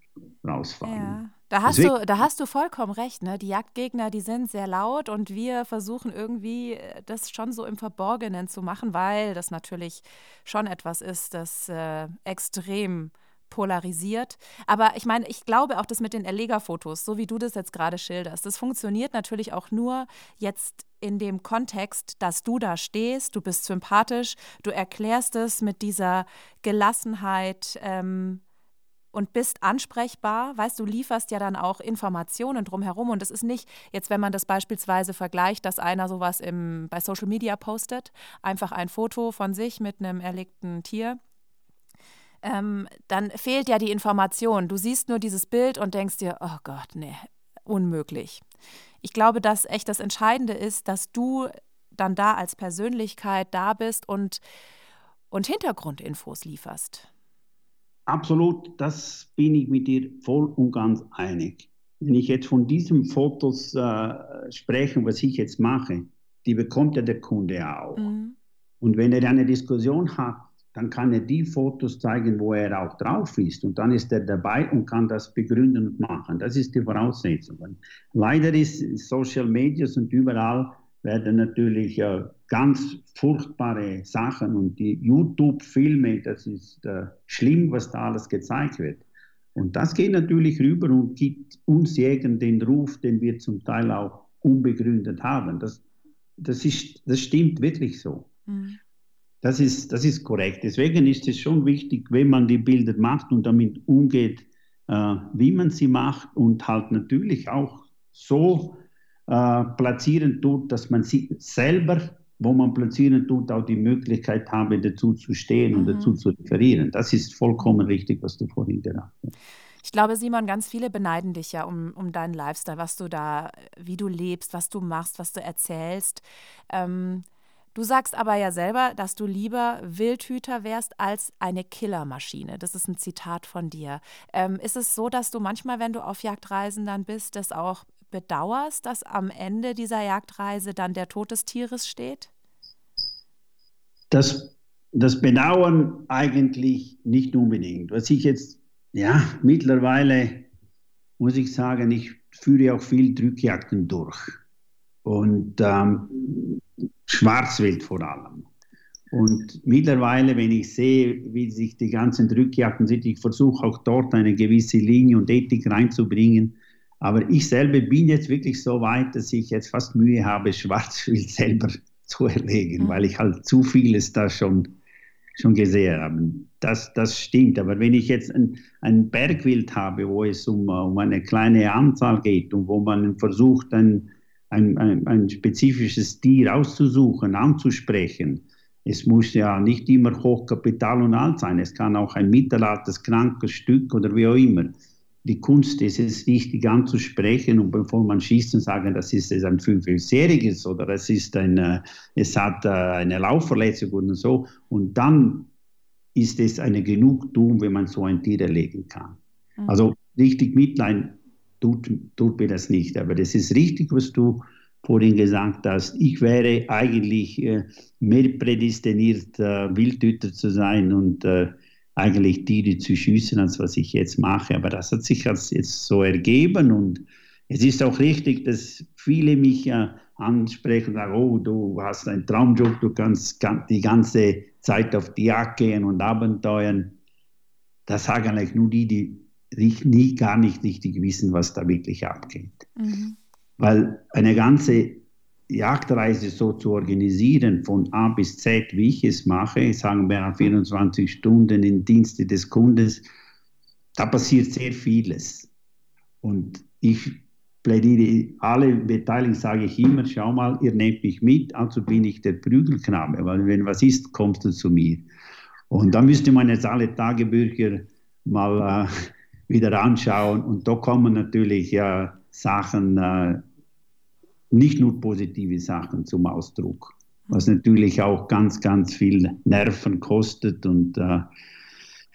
rausfallen. Ja. Da hast, du, da hast du vollkommen recht. Ne? Die Jagdgegner, die sind sehr laut und wir versuchen irgendwie äh, das schon so im Verborgenen zu machen, weil das natürlich schon etwas ist, das äh, extrem polarisiert. Aber ich meine, ich glaube auch, das mit den Erlegerfotos, so wie du das jetzt gerade schilderst, das funktioniert natürlich auch nur jetzt in dem Kontext, dass du da stehst, du bist sympathisch, du erklärst es mit dieser Gelassenheit. Ähm, und bist ansprechbar, weißt du, lieferst ja dann auch Informationen drumherum und es ist nicht, jetzt wenn man das beispielsweise vergleicht, dass einer sowas im, bei Social Media postet, einfach ein Foto von sich mit einem erlegten Tier, ähm, dann fehlt ja die Information. Du siehst nur dieses Bild und denkst dir, oh Gott, nee, unmöglich. Ich glaube, dass echt das Entscheidende ist, dass du dann da als Persönlichkeit da bist und, und Hintergrundinfos lieferst. Absolut, das bin ich mit dir voll und ganz einig. Wenn ich jetzt von diesen Fotos äh, spreche, was ich jetzt mache, die bekommt ja der Kunde auch. Mhm. Und wenn er eine Diskussion hat, dann kann er die Fotos zeigen, wo er auch drauf ist. Und dann ist er dabei und kann das begründen und machen. Das ist die Voraussetzung. Leider ist Social Media und überall werden natürlich äh, ganz furchtbare Sachen und die YouTube-Filme, das ist äh, schlimm, was da alles gezeigt wird. Und das geht natürlich rüber und gibt uns Jägern den Ruf, den wir zum Teil auch unbegründet haben. Das, das, ist, das stimmt wirklich so. Mhm. Das, ist, das ist korrekt. Deswegen ist es schon wichtig, wenn man die Bilder macht und damit umgeht, äh, wie man sie macht und halt natürlich auch so äh, platzieren tut, dass man sie selber, wo man platzieren tut, auch die Möglichkeit habe, dazu zu stehen mhm. und dazu zu referieren. Das ist vollkommen richtig, was du vorhin gesagt hast. Ich glaube, Simon, ganz viele beneiden dich ja um, um deinen Lifestyle, was du da, wie du lebst, was du machst, was du erzählst. Ähm, du sagst aber ja selber, dass du lieber Wildhüter wärst als eine Killermaschine. Das ist ein Zitat von dir. Ähm, ist es so, dass du manchmal, wenn du auf Jagdreisen dann bist, das auch bedauerst, dass am Ende dieser Jagdreise dann der Tod des Tieres steht? Das, das Bedauern eigentlich nicht unbedingt. Was ich jetzt, ja, mittlerweile muss ich sagen, ich führe auch viel Drückjagden durch. Und ähm, Schwarzwild vor allem. Und mittlerweile, wenn ich sehe, wie sich die ganzen Drückjagden sind, ich versuche auch dort eine gewisse Linie und Ethik reinzubringen, aber ich selber bin jetzt wirklich so weit, dass ich jetzt fast Mühe habe, Schwarzwild selber zu erlegen, mhm. weil ich halt zu vieles da schon, schon gesehen habe. Das, das stimmt. Aber wenn ich jetzt ein, ein Bergwild habe, wo es um, um eine kleine Anzahl geht und wo man versucht, ein, ein, ein, ein spezifisches Tier auszusuchen, anzusprechen, es muss ja nicht immer Hochkapital und alt sein. Es kann auch ein mittelaltes, krankes Stück oder wie auch immer die Kunst ist es richtig anzusprechen und bevor man schießt und sagen, das ist ein fünfjähriges oder es ist ein, äh, es hat äh, eine Laufverletzung und so. Und dann ist es eine Genugtuung, wenn man so ein Tier erlegen kann. Mhm. Also richtig Mitleid tut, tut mir das nicht. Aber das ist richtig, was du vorhin gesagt hast. Ich wäre eigentlich äh, mehr prädestiniert, Wildhüter zu sein und eigentlich Tiere zu schießen, als was ich jetzt mache. Aber das hat sich jetzt so ergeben und es ist auch richtig, dass viele mich ja ansprechen und sagen, oh, du hast einen Traumjob, du kannst die ganze Zeit auf die Jagd gehen und abenteuern. Das sagen eigentlich nur die, die nie gar nicht richtig wissen, was da wirklich abgeht. Mhm. Weil eine ganze Jagdreise so zu organisieren, von A bis Z, wie ich es mache, sagen wir 24 Stunden im Dienste des Kundes, da passiert sehr vieles. Und ich plädiere alle Beteiligten, sage ich immer, schau mal, ihr nehmt mich mit, also bin ich der Prügelknabe, weil wenn was ist, kommst du zu mir. Und dann müsste man jetzt alle Tagebücher mal äh, wieder anschauen und da kommen natürlich ja Sachen, äh, nicht nur positive Sachen zum Ausdruck, was natürlich auch ganz, ganz viel Nerven kostet und äh,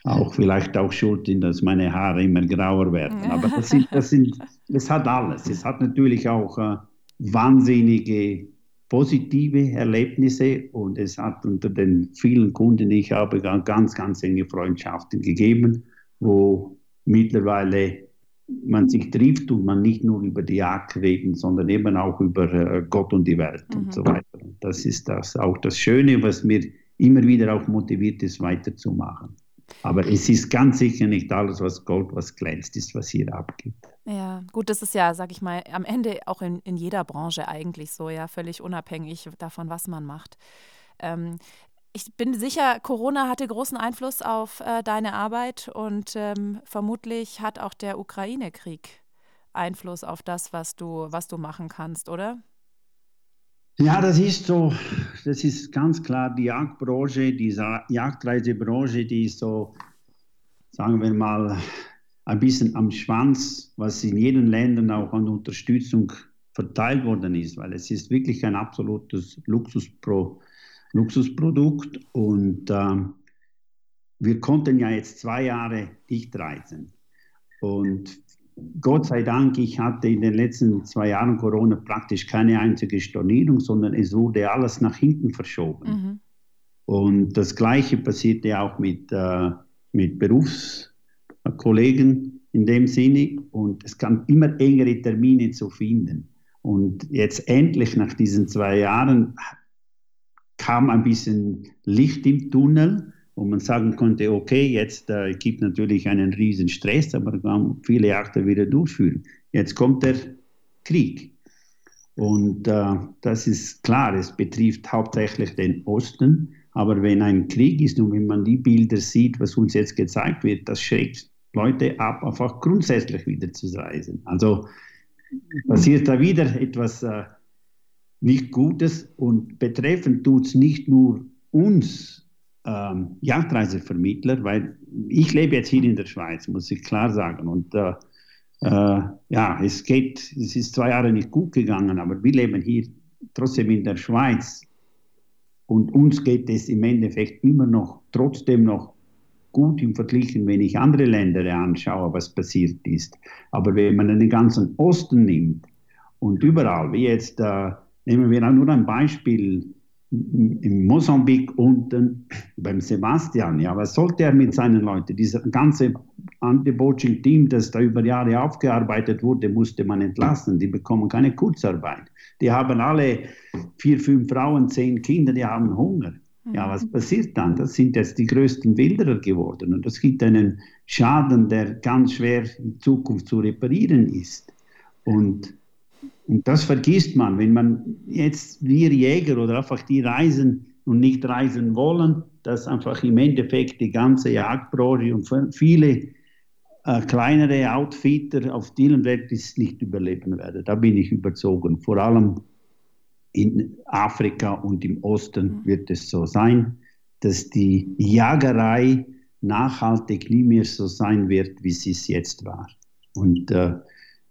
auch vielleicht auch schuld in, dass meine Haare immer grauer werden. Aber das, sind, das, sind, das hat alles. Es hat natürlich auch äh, wahnsinnige positive Erlebnisse und es hat unter den vielen Kunden, die ich habe, ganz, ganz enge Freundschaften gegeben, wo mittlerweile man sich trifft und man nicht nur über die Jagd reden, sondern eben auch über äh, Gott und die Welt mhm. und so weiter. Das ist das auch das Schöne, was mir immer wieder auch motiviert ist, weiterzumachen. Aber es ist ganz sicher nicht alles, was Gold, was glänzt, ist, was hier abgeht. Ja, gut, das ist ja, sag ich mal, am Ende auch in, in jeder Branche eigentlich so, ja, völlig unabhängig davon, was man macht. Ähm, ich bin sicher, Corona hatte großen Einfluss auf äh, deine Arbeit und ähm, vermutlich hat auch der Ukraine-Krieg Einfluss auf das, was du, was du machen kannst, oder? Ja, das ist so, das ist ganz klar die Jagdbranche, die Jagdreisebranche, die ist so, sagen wir mal, ein bisschen am Schwanz, was in jedem Ländern auch an Unterstützung verteilt worden ist, weil es ist wirklich ein absolutes Luxuspro, Luxusprodukt und äh, wir konnten ja jetzt zwei Jahre nicht reisen. Und Gott sei Dank, ich hatte in den letzten zwei Jahren Corona praktisch keine einzige Stornierung, sondern es wurde alles nach hinten verschoben. Mhm. Und das Gleiche passierte auch mit, äh, mit Berufskollegen in dem Sinne. Und es kam immer engere Termine zu finden. Und jetzt endlich nach diesen zwei Jahren kam ein bisschen Licht im Tunnel wo man sagen konnte, okay, jetzt äh, gibt natürlich einen riesen Stress, aber kann viele Jagden wieder durchführen. Jetzt kommt der Krieg. Und äh, das ist klar, es betrifft hauptsächlich den Osten, aber wenn ein Krieg ist und wenn man die Bilder sieht, was uns jetzt gezeigt wird, das schreckt Leute ab, einfach grundsätzlich wieder zu reisen. Also passiert da wieder etwas äh, nicht Gutes und betreffend tut es nicht nur uns ähm, Jagdreisevermittler, weil ich lebe jetzt hier in der Schweiz, muss ich klar sagen. Und äh, äh, ja, es geht, es ist zwei Jahre nicht gut gegangen, aber wir leben hier trotzdem in der Schweiz. Und uns geht es im Endeffekt immer noch, trotzdem noch gut im Vergleich, wenn ich andere Länder anschaue, was passiert ist. Aber wenn man den ganzen Osten nimmt und überall, wie jetzt, äh, nehmen wir nur ein Beispiel, in Mosambik unten beim Sebastian, ja, was sollte er mit seinen Leuten? Dieses ganze Anti-Poaching-Team, das da über Jahre aufgearbeitet wurde, musste man entlassen. Die bekommen keine Kurzarbeit. Die haben alle vier, fünf Frauen, zehn Kinder, die haben Hunger. Ja, mhm. was passiert dann? Das sind jetzt die größten Wilderer geworden und das gibt einen Schaden, der ganz schwer in Zukunft zu reparieren ist. Und und das vergisst man, wenn man jetzt wir Jäger oder einfach die reisen und nicht reisen wollen, dass einfach im Endeffekt die ganze Jagdbranche und viele äh, kleinere Outfitter auf dieser Welt nicht überleben werden. Da bin ich überzogen. Vor allem in Afrika und im Osten mhm. wird es so sein, dass die Jagerei nachhaltig nie mehr so sein wird, wie sie es jetzt war. Und äh,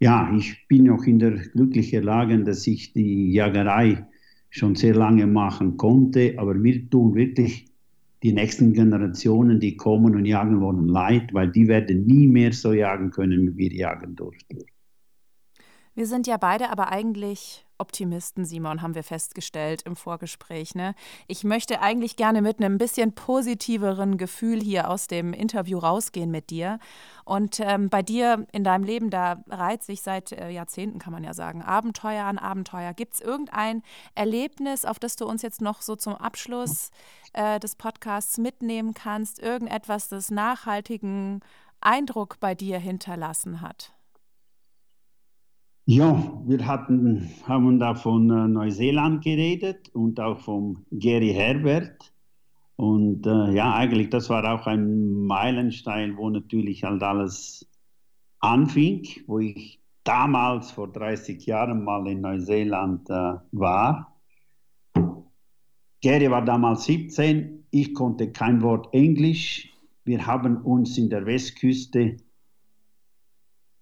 ja, ich bin noch in der glücklichen Lage, dass ich die Jagerei schon sehr lange machen konnte, aber mir tun wirklich die nächsten Generationen, die kommen und jagen wollen, leid, weil die werden nie mehr so jagen können, wie wir jagen durften. Wir sind ja beide aber eigentlich Optimisten, Simon, haben wir festgestellt im Vorgespräch. Ne? Ich möchte eigentlich gerne mit einem bisschen positiveren Gefühl hier aus dem Interview rausgehen mit dir. Und ähm, bei dir in deinem Leben, da reiht sich seit äh, Jahrzehnten, kann man ja sagen, Abenteuer an Abenteuer. Gibt es irgendein Erlebnis, auf das du uns jetzt noch so zum Abschluss äh, des Podcasts mitnehmen kannst? Irgendetwas, das nachhaltigen Eindruck bei dir hinterlassen hat? Ja, wir hatten, haben da von äh, Neuseeland geredet und auch von Gary Herbert. Und äh, ja, eigentlich, das war auch ein Meilenstein, wo natürlich halt alles anfing, wo ich damals vor 30 Jahren mal in Neuseeland äh, war. Gary war damals 17, ich konnte kein Wort Englisch. Wir haben uns in der Westküste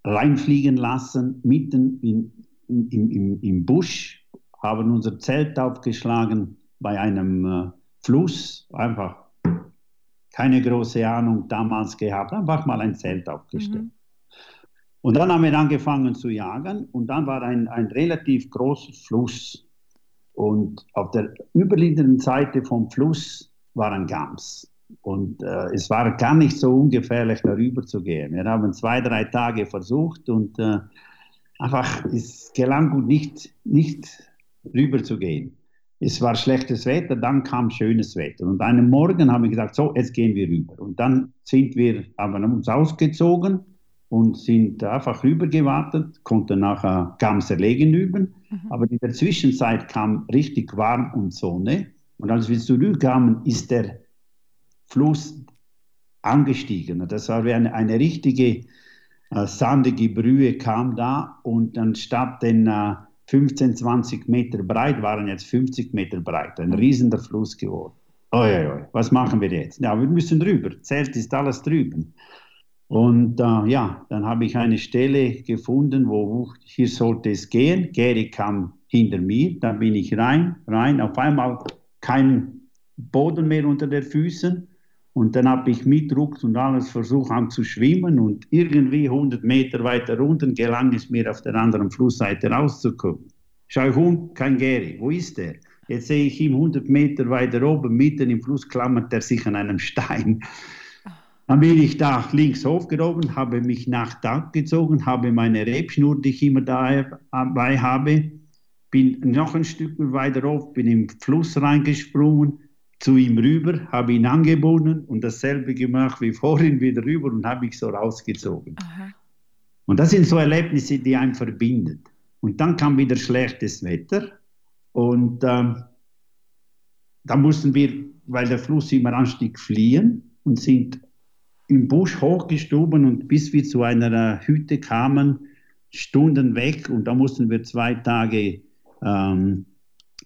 reinfliegen lassen, mitten in, in, im, im Busch, haben unser Zelt aufgeschlagen bei einem äh, Fluss, einfach keine große Ahnung damals gehabt, einfach mal ein Zelt aufgestellt. Mhm. Und dann haben wir angefangen zu jagen und dann war ein, ein relativ großer Fluss. Und auf der überliegenden Seite vom Fluss war ein Gams. Und äh, es war gar nicht so ungefährlich, darüber zu gehen. Wir haben zwei, drei Tage versucht und äh, einfach, es gelang gut nicht, nicht rüber zu gehen. Es war schlechtes Wetter, dann kam schönes Wetter. Und einen Morgen haben wir gesagt, so, jetzt gehen wir rüber. Und dann sind wir, haben uns ausgezogen und sind einfach rüber gewartet, konnten nachher Gams erlegen üben. Mhm. Aber in der Zwischenzeit kam richtig warm und Sonne. Und als wir zurückkamen, ist der Fluss angestiegen. Das war eine, eine richtige äh, sandige Brühe kam da und anstatt den äh, 15, 20 Meter breit waren jetzt 50 Meter breit. Ein riesiger Fluss geworden. Oi, oi, was machen wir jetzt? Ja, wir müssen drüber. Zelt ist alles drüben. Und äh, ja, dann habe ich eine Stelle gefunden, wo hier sollte es gehen. Gary kam hinter mir, dann bin ich rein, rein. Auf einmal kein Boden mehr unter den Füßen. Und dann habe ich mit Druck und alles versucht an zu schwimmen und irgendwie 100 Meter weiter unten gelang es mir auf der anderen Flussseite rauszukommen. Schau ich um, kein Gary. Wo ist der? Jetzt sehe ich ihn 100 Meter weiter oben, mitten im Fluss klammert er sich an einem Stein. Dann bin ich da links hochgehoben, habe mich nach da gezogen, habe meine Rebschnur, die ich immer dabei habe, bin noch ein Stück weiter hoch, bin im Fluss reingesprungen, zu ihm rüber, habe ihn angebunden und dasselbe gemacht wie vorhin wieder rüber und habe ich so rausgezogen. Aha. Und das sind so Erlebnisse, die einen verbinden. Und dann kam wieder schlechtes Wetter und ähm, da mussten wir, weil der Fluss immer anstieg, fliehen und sind im Busch hochgestoben und bis wir zu einer Hütte kamen, Stunden weg und da mussten wir zwei Tage ähm,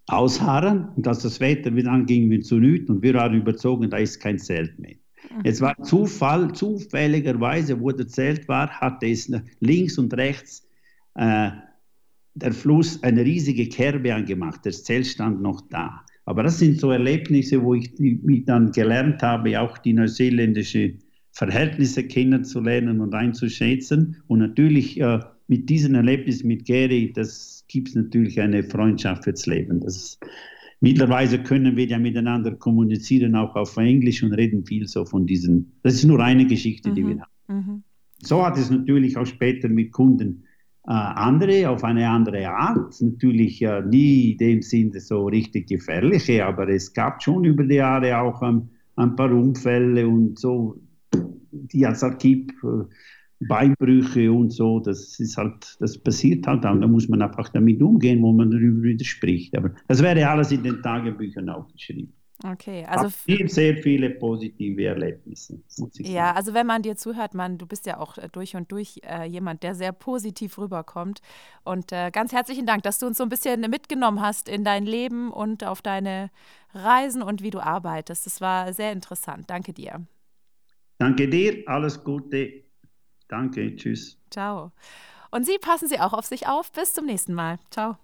ausharren und als das Wetter wieder anging, wir zu nichts und wir waren überzogen, da ist kein Zelt mehr. Mhm. Es war Zufall, zufälligerweise, wo das Zelt war, hatte es links und rechts äh, der Fluss eine riesige Kerbe angemacht. Das Zelt stand noch da. Aber das sind so Erlebnisse, wo ich mich dann gelernt habe, auch die neuseeländische Verhältnisse kennenzulernen und einzuschätzen. Und natürlich äh, mit diesen Erlebnissen mit Gary, das gibt es natürlich eine Freundschaft fürs Leben. Das, mittlerweile können wir ja miteinander kommunizieren, auch auf Englisch und reden viel so von diesen. Das ist nur eine Geschichte, mhm. die wir haben. Mhm. So hat es natürlich auch später mit Kunden äh, andere, auf eine andere Art. Natürlich äh, nie in dem Sinne so richtig gefährliche, aber es gab schon über die Jahre auch ähm, ein paar Unfälle und so, die als Archib äh, Beinbrüche und so, das ist halt, das passiert halt auch. Da muss man einfach damit umgehen, wo man darüber wieder spricht. Aber das wäre alles in den Tagebüchern aufgeschrieben. Okay, also viel, sehr viele positive Erlebnisse. ja, also wenn man dir zuhört, man, du bist ja auch äh, durch und durch äh, jemand, der sehr positiv rüberkommt. Und äh, ganz herzlichen Dank, dass du uns so ein bisschen mitgenommen hast in dein Leben und auf deine Reisen und wie du arbeitest. Das war sehr interessant. Danke dir. Danke dir, alles Gute. Danke, tschüss. Ciao. Und Sie passen Sie auch auf sich auf. Bis zum nächsten Mal. Ciao.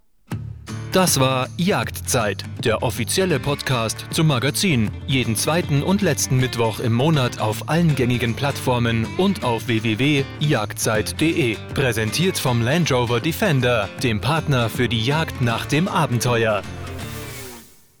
Das war Jagdzeit, der offizielle Podcast zum Magazin. Jeden zweiten und letzten Mittwoch im Monat auf allen gängigen Plattformen und auf www.jagdzeit.de. Präsentiert vom Land Rover Defender, dem Partner für die Jagd nach dem Abenteuer.